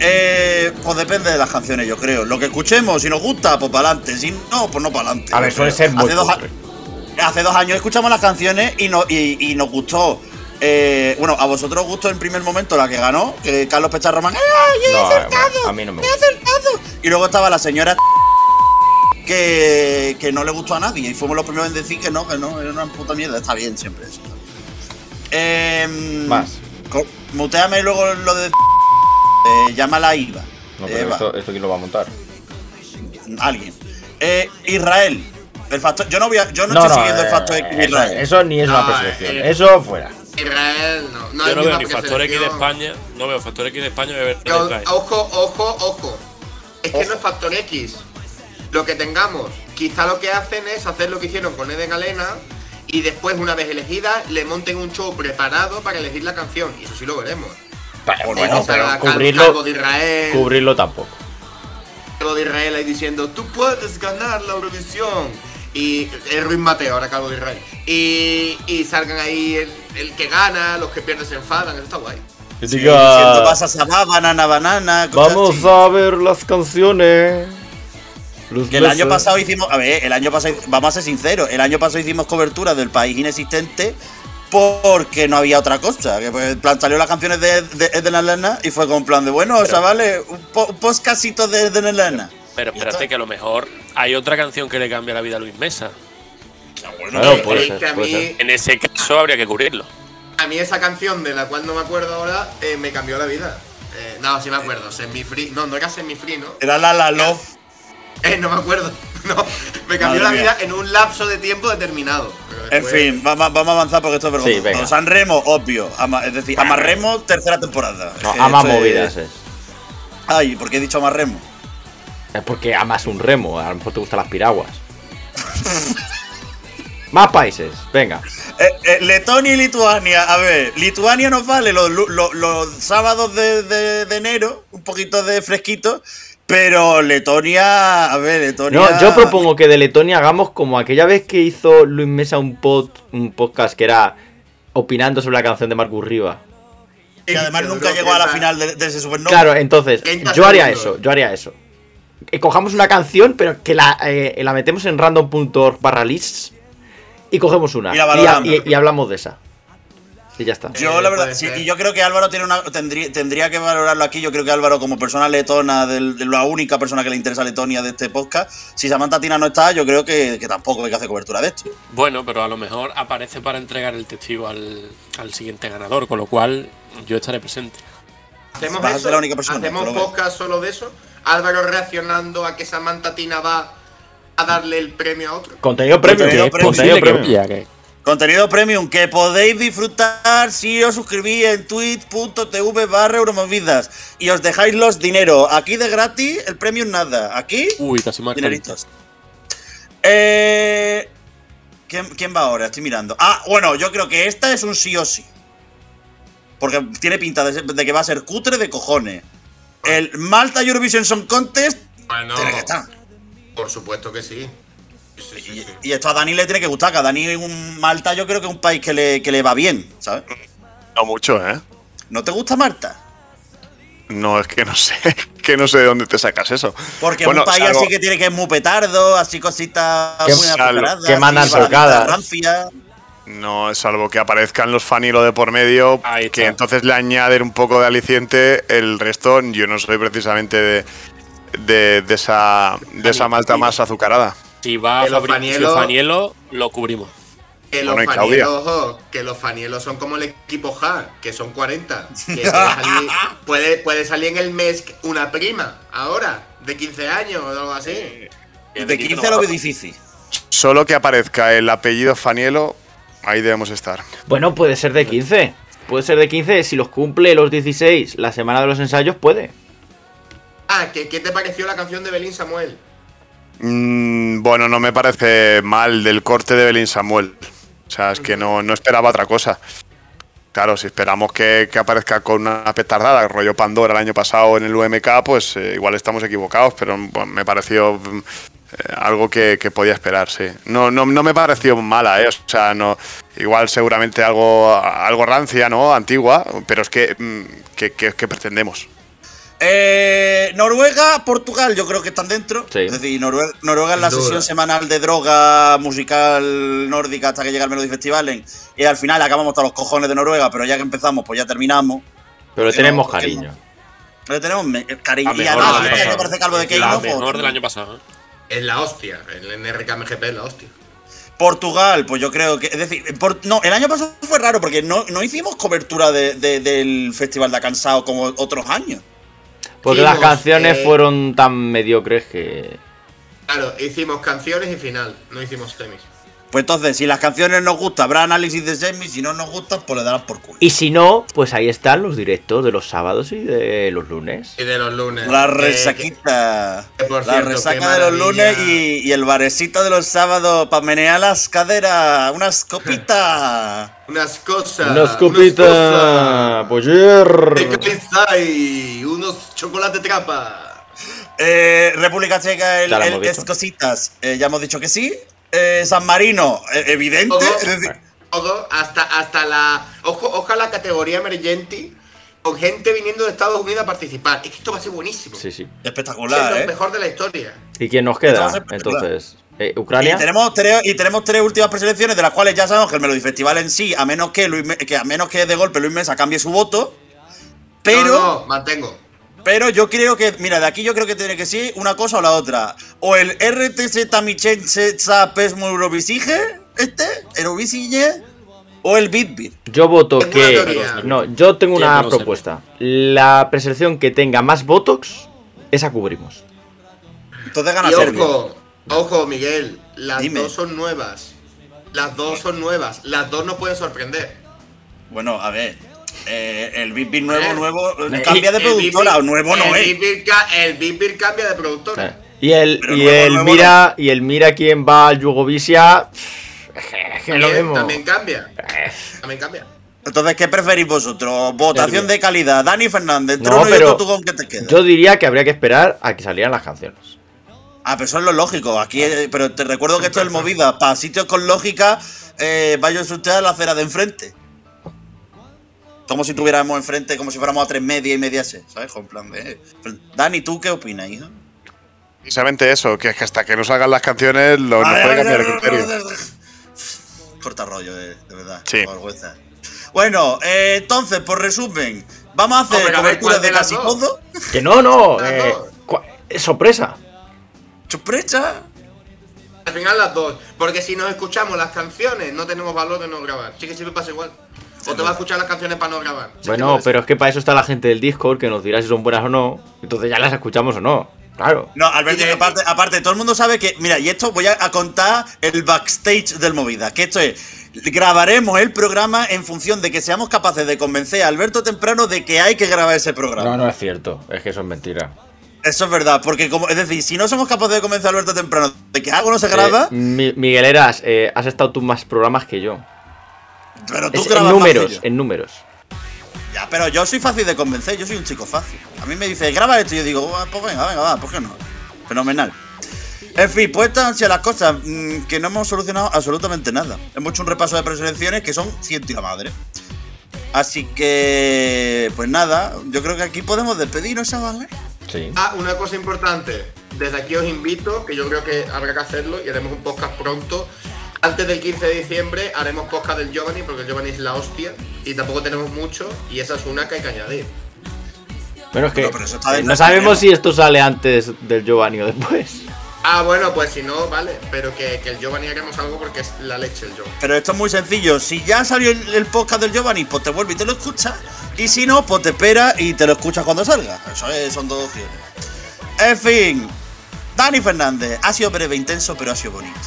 Eh, pues depende de las canciones, yo creo. Lo que escuchemos, si nos gusta, pues para adelante. Si no, pues no para adelante. A ver, suele ser muy hace dos, hace años escuchamos las canciones y, no, y, y nos gustó. eh, bueno, a vosotros os gustó en primer momento la que ganó, que Carlos Pecharroman. ¡Ay, he No, acertado! a mí no me ¡He acertado! Y luego estaba la señora que, que no le gustó a nadie. Y fuimos los primeros en decir que no, que no, era una puta mierda. Está bien siempre eso. Em, Más. Muteame luego lo de. Eh, llámala a Iva. No, pero esto, esto quién lo va a montar. Alguien. Eh, Israel. El factor, yo no, voy a- yo no, No, estoy no, siguiendo el eh, factor X de eso, Israel. eso ni es una No, preselección. eh, Eso fuera. Israel no. no Yo no veo ni Factor X de. España, no veo Factor X de España. Ojo, ojo, ojo. Es que no es factor X. Lo que tengamos, quizá lo que hacen es hacer lo que hicieron con Eden Galena y después, una vez elegida, le monten un show preparado para elegir la canción. Y eso sí lo veremos. Bueno, O pero cubrirlo, de Israel. cubrirlo tampoco. Calvo de Israel ahí diciendo, tú puedes ganar la Eurovisión. Y el Ruiz Mateo, ahora Calvo de Israel. Y, y salgan ahí el, el que gana, los que pierden se enfadan. Eso está guay. Que Sí, diga, diciendo vas a sabá, banana, banana. vamos a ver las canciones. Los Que el año pasado hicimos, a ver, el año pasado, vamos a ser sinceros, el año pasado hicimos cobertura del país inexistente porque no había otra cosa. Que pues, en plan, salió las canciones de, de, de Elena y fue como en plan de, bueno, chavales, un, po, un podcastito de, de Elena. Pero espérate que a lo mejor hay otra canción que le cambia la vida a Luis Mesa. bueno, Bueno, puede ser, que a puede mí- ser. En ese caso habría que cubrirlo. A mí esa canción, de la cual no me acuerdo ahora, eh, me cambió la vida. Eh, no, sí me acuerdo. Semi Free. No, no era Semi Free, ¿no? Era la La Love. Eh, no me acuerdo. No, me cambió Madre la mía. vida en un lapso de tiempo determinado. Pero En después- fin, vamos, vamos a avanzar porque esto es Sí, vergonzoso. venga. San Remo, obvio. Ama- es decir, Amarremo, tercera temporada. No, Que ama esto es- movidas es. Ay, ¿por qué he dicho Amarremo? Es porque amas un remo, a lo mejor te gustan las piraguas. Más países, venga. Eh, eh, Letonia y Lituania. A ver, Lituania nos vale los, lu- los- los sábados de, de- de enero, un poquito de fresquito. Pero Letonia, a ver, Letonia. No, yo propongo que de Letonia hagamos como aquella vez que hizo Luis Mesa un, pod, un podcast que era opinando sobre la canción de Marcus Riva. Y además nunca llegó a la final de, de ese supernova. Claro, entonces, 30 yo haría eso, yo haría eso. Que cojamos una canción, pero que la, eh, la metemos en random.org barra lists y cogemos una. Y la y, valoramos. y- y hablamos de esa. Y ya está. Yo, la verdad, sí, y yo creo que Álvaro tiene una, tendría, tendría que valorarlo aquí. Yo creo que Álvaro, como persona letona, del- de la única persona que le interesa Letonia de este podcast, si Samantha Tina no está, yo creo que, que tampoco hay que hacer cobertura de esto. Bueno, pero a lo mejor aparece para entregar el testigo al, al siguiente ganador, con lo cual yo estaré presente. Hacemos eso. la única persona, Hacemos podcast solo de eso. Álvaro reaccionando a que Samantha Tina va a darle el premio a otro. Contenido premium. Contenido premium. Contenido premium. Contenido premium que podéis disfrutar si os suscribís en twitch.tv barra euromovidas y os dejáis los dinero. Aquí de gratis, el premium nada. Aquí, Uy, casi más dineritos. Eh, ¿quién, quién va ahora? Estoy mirando. Ah, bueno, yo creo que esta es un sí o sí. Porque tiene pinta de que va a ser cutre de cojones. El Malta Eurovision Song Contest Bueno, tiene que estar. por supuesto que sí. Y esto a Dani le tiene que gustar, que a Dani un Malta yo creo que es un país que le, que le va bien, ¿sabes? No mucho, ¿eh? ¿No te gusta Malta? No, es que no sé. Que no sé de dónde te sacas eso. Porque Bueno, es un país salvo- así que tiene que es muy petardo, así cositas Que- muy azucaradas. que mandan rancias. No, es salvo que aparezcan los fanilo de por medio, que entonces le añaden un poco de aliciente. El resto, yo no soy precisamente de, de, de esa, de esa malta más azucarada. Si va a Que los Fabri- si Fanielo- Fanielo, lo cubrimos. Que los Bueno, Claudia. ojo, que los fanielos son como el equipo H, que son 40. Que puede, salir, puede, puede salir en el mes una prima, ahora, de 15 años o algo así. De 15 lo veo difícil. Solo que aparezca el apellido Fanielo, ahí debemos estar. Bueno, puede ser de 15. Puede ser de 15. Si los cumple los 16, la semana de los ensayos, puede. Ah, ¿qué, qué te pareció la canción de Belín Samuel? Mm, bueno, no me parece mal del corte de Belín Samuel. O sea, es que no, no esperaba otra cosa. Claro, si esperamos que, que aparezca con una petardada, rollo Pandora el año pasado en el UMK, pues eh, igual estamos equivocados, pero me pareció eh, algo que, que podía esperar, sí. No, no, no me pareció mala, ¿eh? O sea, no, igual seguramente algo, algo rancia, ¿no? Antigua, pero es que, mm, que- que pretendemos. Eh, Noruega, Portugal, yo creo que están dentro. Sí. Es decir, Noruega, Noruega es la sesión semanal de droga musical nórdica hasta que llega el Melody Festivalen. Y al final acabamos hasta los cojones de Noruega, pero ya que empezamos, pues ya terminamos. Pero le ¿Por qué tenemos cariño. Le tenemos me- cariño. Y mejor además, del año año parece calvo de La Keino. La pues, mejor del año pasado. ¿eh? Es la hostia, el NRKMGP es la hostia. Portugal, pues yo creo que. Es decir, por- no, el año pasado fue raro porque no, no hicimos cobertura de- de- del Festival de Cansado como otros años. Porque las canciones eh, fueron tan mediocres que. Claro, hicimos canciones y final, no hicimos semis. Pues entonces, si las canciones nos gustan, habrá análisis de semi. Si no nos gustan, pues le darán por culo. Y si no, pues ahí están los directos de los sábados y de los lunes. Y de los lunes. La Que- resaquita. que por la cierto, resaca de los lunes y, y el barecito de los sábados para menear las caderas. Unas copitas. que- Unas cosas. Una unas escopita, cosas. poller. De unos chocolate trapa. Eh, República Checa, el, el- es cositas. Eh, ya hemos dicho que sí. Eh, San Marino, eh, evidente. Todo, es decir, todo, hasta, hasta la. Ojo, ojo a la categoría emergente. Con gente viniendo de Estados Unidos a participar. Es que esto va a ser buenísimo. Sí, sí. Espectacular, lo ¿eh? mejor de la historia. ¿Y quién nos queda? Entonces, Eh, Ucrania. Y tenemos, tres, y tenemos tres últimas preselecciones, de las cuales ya sabemos que el Melody Festival en sí, a menos que, Luis que a menos que de golpe Luis Mesa cambie su voto. Pero. No, no, mantengo. Pero yo creo que, mira, de aquí yo creo que tiene que ser una cosa o la otra. O el RTC Tamichense Zapesmo Eurovisige, este, Eurovisige, o el Bitbit. Yo voto Tengo que. No, yo tengo una no sé. propuesta. La preselección que tenga más votos, esa cubrimos. Entonces gana Y Serbia. ojo, ojo, Miguel, las Dime. dos son nuevas. Las dos son nuevas. Las dos nos pueden sorprender. Bueno, a ver. Eh, el Bitbit nuevo, Eh, nuevo, el- cambia de el productora, o nuevo no el es. El Bip cambia de productora. Y el, y nuevo, el nuevo mira, y el mira quién va al lo También, cambia. También cambia. Entonces, ¿qué preferís vosotros? Votación de calidad. Dani Fernández, No, Trono y pero tú con qué te quedas. yo diría que habría que esperar a que salieran las canciones. Ah, pero eso es lo lógico. Aquí, eh, pero te recuerdo que esto es movida. Para sitios con lógica, eh, vaya usted a la acera de enfrente. Como si tuviéramos enfrente, como si fuéramos a tres media y media C, ¿sabes? Con plan de. Dani, ¿tú qué opinas, hijo? Precisamente eso, que es que hasta que no salgan las canciones lo, nos puede cambiar el criterio. Corta rollo, de, de verdad. Sí. vergüenza. Bueno, eh, entonces, por resumen, vamos a hacer Hombre, a ver, cobertura ¿cuál de casi todo. Que no, no. Eh, sorpresa. ¡Sorpresa! Al final las dos. Porque si nos escuchamos las canciones, no tenemos valor de no grabar. Sí que siempre pasa igual. O te vas a escuchar las canciones para no grabar. Bueno, puede ser. pero es que para eso está la gente del Discord que nos dirá si son buenas o no. Entonces ya las escuchamos o no. Claro. No, Alberto, aparte, aparte, todo el mundo sabe que. Mira, y esto voy a, contar el backstage del movida. Que esto es. Grabaremos el programa en función de que seamos capaces de convencer a Alberto temprano de que hay que grabar ese programa. No, no es cierto. Es que eso es mentira. Eso es verdad, porque como, es decir, si no somos capaces de convencer a Alberto temprano de que algo no se graba, Eh, Mi- Miguel Eras, eh, has estado tú más programas que yo. Pero tú Es en números, en números. Ya, pero yo soy fácil de convencer, yo soy un chico fácil. A mí me dice, graba esto y yo digo, "Ah, pues venga, venga, va, ¿por qué no? Fenomenal. En fin, pues estas han sido las cosas mm, que no hemos solucionado absolutamente nada. Hemos hecho un repaso de preselecciones que son ciento y la madre. Así que, pues nada, yo creo que aquí podemos despedirnos, chavales. Sí. Ah, una cosa importante. Desde aquí os invito, que yo creo que habrá que hacerlo y haremos un podcast pronto. Antes del 15 de diciembre haremos podcast del Giovanni, porque el Giovanni es la hostia y tampoco tenemos mucho y esa es una que hay que añadir. Bueno, es que No, pero eso está eh, dentro no del sabemos si esto sale antes del Giovanni o después. Ah, bueno, pues si no, vale, pero que, que el Giovanni haremos algo porque es la leche el Giovanni. Pero esto es muy sencillo. Si ya salió el, el podcast del Giovanni, pues te vuelve y te lo escuchas. Y si no, pues te esperas y te lo escuchas cuando salga. Eso es, son dos opciones. En fin, Dani Fernández. Ha sido breve, intenso, pero ha sido bonito.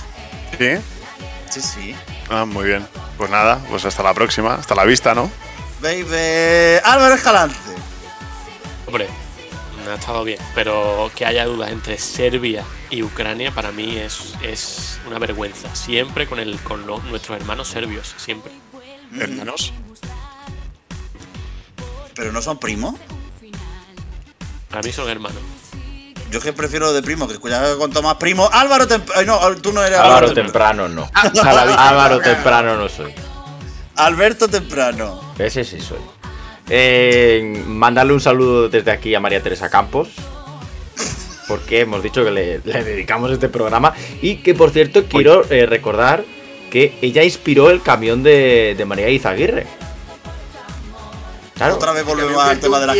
¿Sí? Sí, sí. Ah, muy bien. Pues nada, pues hasta la próxima. Hasta la vista, ¿no? Baby. Álvaro Escalante. Hombre, ha estado bien, pero que haya dudas entre Serbia y Ucrania para mí es, es una vergüenza. Siempre con, el, con los- nuestros hermanos serbios, siempre. Hermanos. Pero no son primos. Para mí son hermanos. Yo que prefiero de primo, que escuchas con más primo. Álvaro Temprano. No, tú no eres Álvaro Temprano. temprano no. Álvaro temprano no soy. Alberto Temprano. Ese sí soy. Eh, mandarle un saludo desde aquí a María Teresa Campos. Porque hemos dicho que le, le dedicamos este programa. Y que por cierto quiero eh, recordar que ella inspiró el camión de, de María Izaguirre. Claro, Otra vez volvemos al tema de las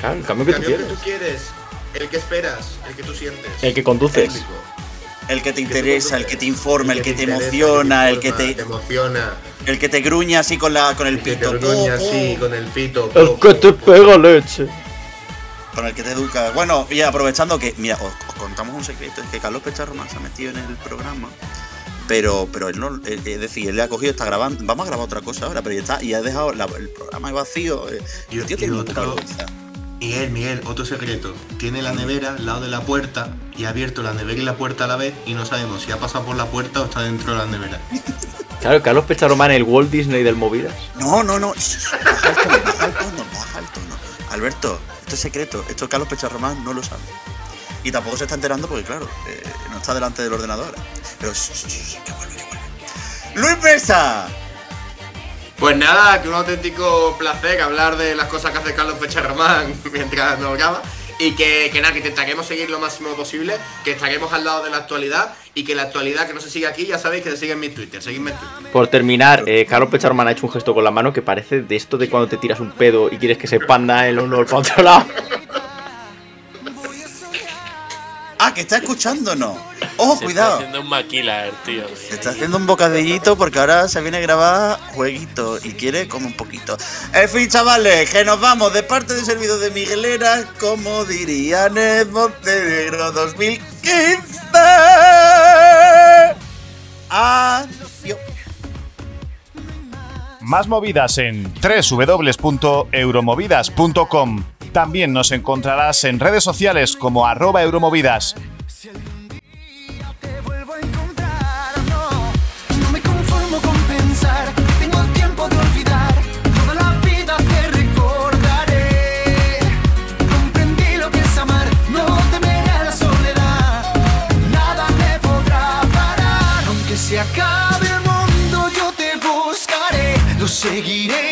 claro, el camión el que tú camión que quieres. tú quieres, el que esperas, el que tú sientes. El que conduces. El que te El que tú interesa, el que te informa, el que te emociona, el que te, emociona, el que te gruña así con la con el el que te pito. gruña po. así con el pito. El que te pega leche. Con el que te educa. Bueno, y aprovechando que, mira, os, os contamos un secreto, es que Carlos Pecharromán se ha metido en el programa, pero pero él no, él- es decir, él le ha cogido, está grabando, vamos a grabar otra cosa ahora, pero ya está, y ha dejado la- el programa vacío. eh. Y- El tío tiene mucha vergüenza. Miguel, Miguel, otro secreto. Tiene la nevera al lado de la puerta y ha abierto la nevera y la puerta a la vez y no sabemos si ha pasado por la puerta o está dentro de la nevera. Claro, Carlos Pecharomán, el Walt Disney del Movidas. No, no, no. Baja el tono, baja el tono, baja el tono. Alberto, esto es secreto. Esto Carlos Pecharromán no lo sabe. Y tampoco se está enterando porque, claro, eh, no está delante del ordenador. Pero, shh, shh, shh, que vuelve, que vuelve. ¡Luis Mesa! Pues nada, que un auténtico placer hablar de las cosas que hace Carlos Pecharromán mientras nos graba. Y que, que nada, que intentaremos seguir lo máximo posible, que estaremos al lado de la actualidad y que la actualidad que no se sigue aquí, ya sabéis que se sigue en mi Twitter. Seguidme en Twitter. Por terminar, eh, Carlos Pecharman ha hecho un gesto con la mano que parece de esto de cuando te tiras un pedo y quieres que se panda el uno para otro lado. Ah, que está escuchándonos. Ojo, Se cuidado. Está haciendo un maquilar, tío. Está haciendo un bocadillito porque ahora se viene a grabar jueguito y quiere como un poquito. En fin, chavales, que nos vamos de parte de servidor de Miguelera, como dirían en Montenegro 2015. Adiós. Más movidas en www.euromovidas.com. También nos encontrarás en redes sociales como arroba euromovidas. Seguiré